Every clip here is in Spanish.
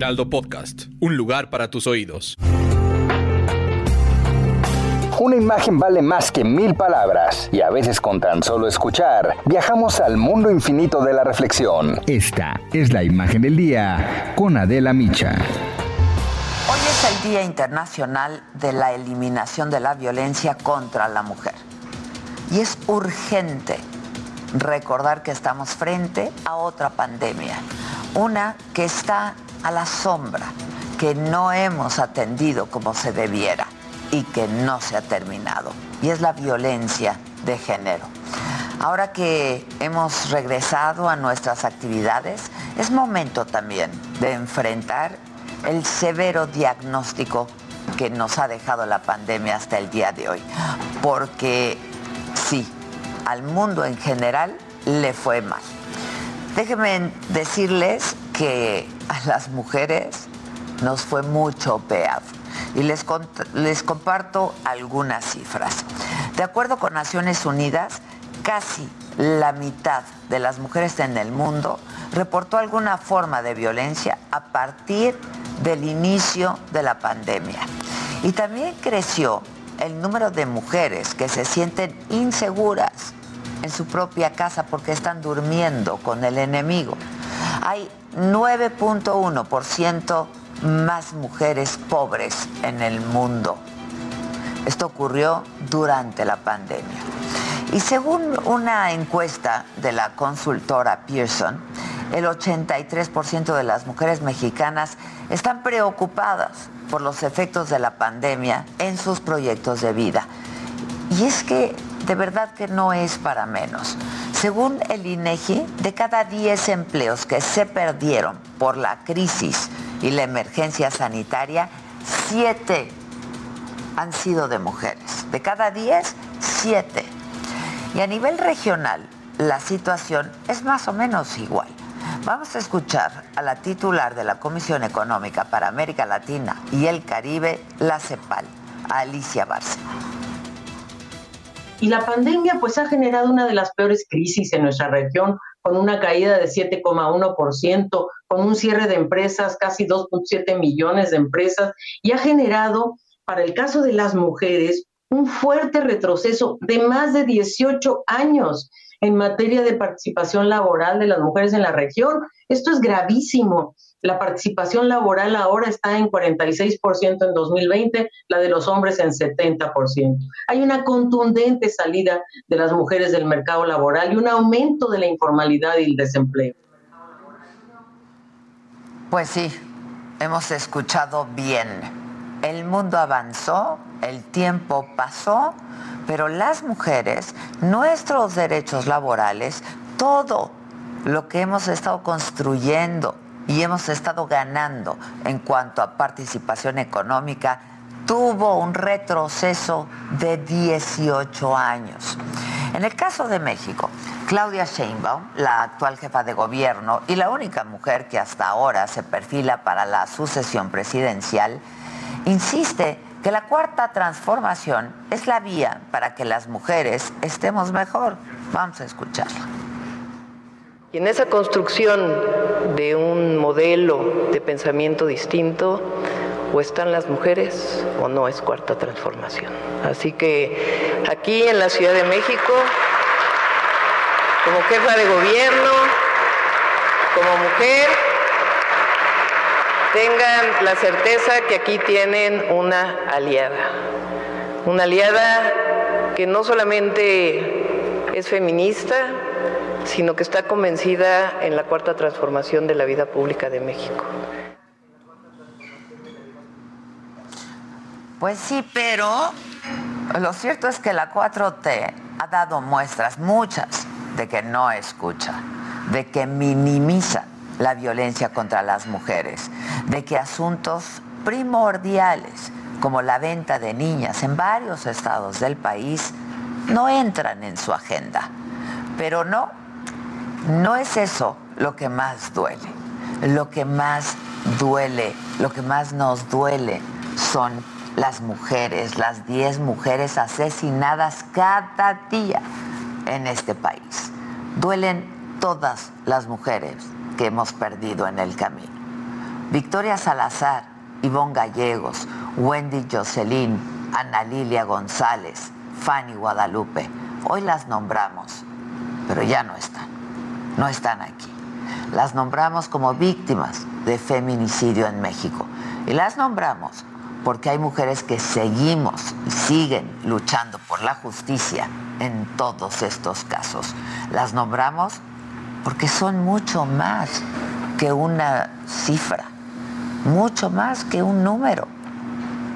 Heraldo Podcast, un lugar para tus oídos. Una imagen vale más que mil palabras y a veces con tan solo escuchar viajamos al mundo infinito de la reflexión. Esta es la imagen del día con Adela Micha. Hoy es el Día Internacional de la Eliminación de la Violencia contra la Mujer. Y es urgente recordar que estamos frente a otra pandemia, una que está a la sombra, que no hemos atendido como se debiera y que no se ha terminado. Y es la violencia de género. Ahora que hemos regresado a nuestras actividades, es momento también de enfrentar el severo diagnóstico que nos ha dejado la pandemia hasta el día de hoy. Porque sí, al mundo en general le fue mal. Déjenme decirles que a las mujeres nos fue mucho peor y les, les comparto algunas cifras. De acuerdo con Naciones Unidas, casi la mitad de las mujeres en el mundo reportó alguna forma de violencia a partir del inicio de la pandemia. Y también creció el número de mujeres que se sienten inseguras en su propia casa porque están durmiendo con el enemigo. Hay 9.1% más mujeres pobres en el mundo. Esto ocurrió durante la pandemia. Y según una encuesta de la consultora Pearson, el 83% de las mujeres mexicanas están preocupadas por los efectos de la pandemia en sus proyectos de vida. Y es que de verdad que no es para menos. Según el INEGI, de cada 10 empleos que se perdieron por la crisis y la emergencia sanitaria, 7 han sido de mujeres. De cada 10, 7. Y a nivel regional, la situación es más o menos igual. Vamos a escuchar a la titular de la Comisión Económica para América Latina y el Caribe, la CEPAL, Alicia Bárcena. Y la pandemia pues ha generado una de las peores crisis en nuestra región, con una caída de 7,1%, con un cierre de empresas, casi 2.7 millones de empresas, y ha generado, para el caso de las mujeres, un fuerte retroceso de más de 18 años en materia de participación laboral de las mujeres en la región. Esto es gravísimo. La participación laboral ahora está en 46% en 2020, la de los hombres en 70%. Hay una contundente salida de las mujeres del mercado laboral y un aumento de la informalidad y el desempleo. Pues sí, hemos escuchado bien. El mundo avanzó, el tiempo pasó, pero las mujeres, nuestros derechos laborales, todo lo que hemos estado construyendo, y hemos estado ganando en cuanto a participación económica, tuvo un retroceso de 18 años. En el caso de México, Claudia Sheinbaum, la actual jefa de gobierno y la única mujer que hasta ahora se perfila para la sucesión presidencial, insiste que la cuarta transformación es la vía para que las mujeres estemos mejor. Vamos a escucharla. Y en esa construcción de un modelo de pensamiento distinto, o están las mujeres o no es cuarta transformación. Así que aquí en la Ciudad de México, como jefa de gobierno, como mujer, tengan la certeza que aquí tienen una aliada. Una aliada que no solamente es feminista, sino que está convencida en la cuarta transformación de la vida pública de México. Pues sí, pero lo cierto es que la 4T ha dado muestras, muchas, de que no escucha, de que minimiza la violencia contra las mujeres, de que asuntos primordiales como la venta de niñas en varios estados del país no entran en su agenda. Pero no, no es eso lo que más duele. Lo que más duele, lo que más nos duele son las mujeres, las 10 mujeres asesinadas cada día en este país. Duelen todas las mujeres que hemos perdido en el camino. Victoria Salazar, Ivonne Gallegos, Wendy Jocelyn, Ana Lilia González, Fanny Guadalupe. Hoy las nombramos, pero ya no están. No están aquí. Las nombramos como víctimas de feminicidio en México. Y las nombramos porque hay mujeres que seguimos y siguen luchando por la justicia en todos estos casos. Las nombramos porque son mucho más que una cifra, mucho más que un número.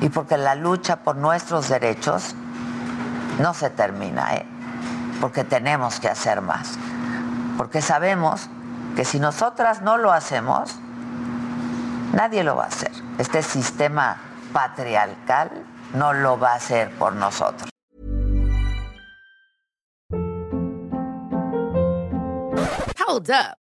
Y porque la lucha por nuestros derechos no se termina, ¿eh? porque tenemos que hacer más. Porque sabemos que si nosotras no lo hacemos, nadie lo va a hacer. Este sistema patriarcal no lo va a hacer por nosotros. Hold up.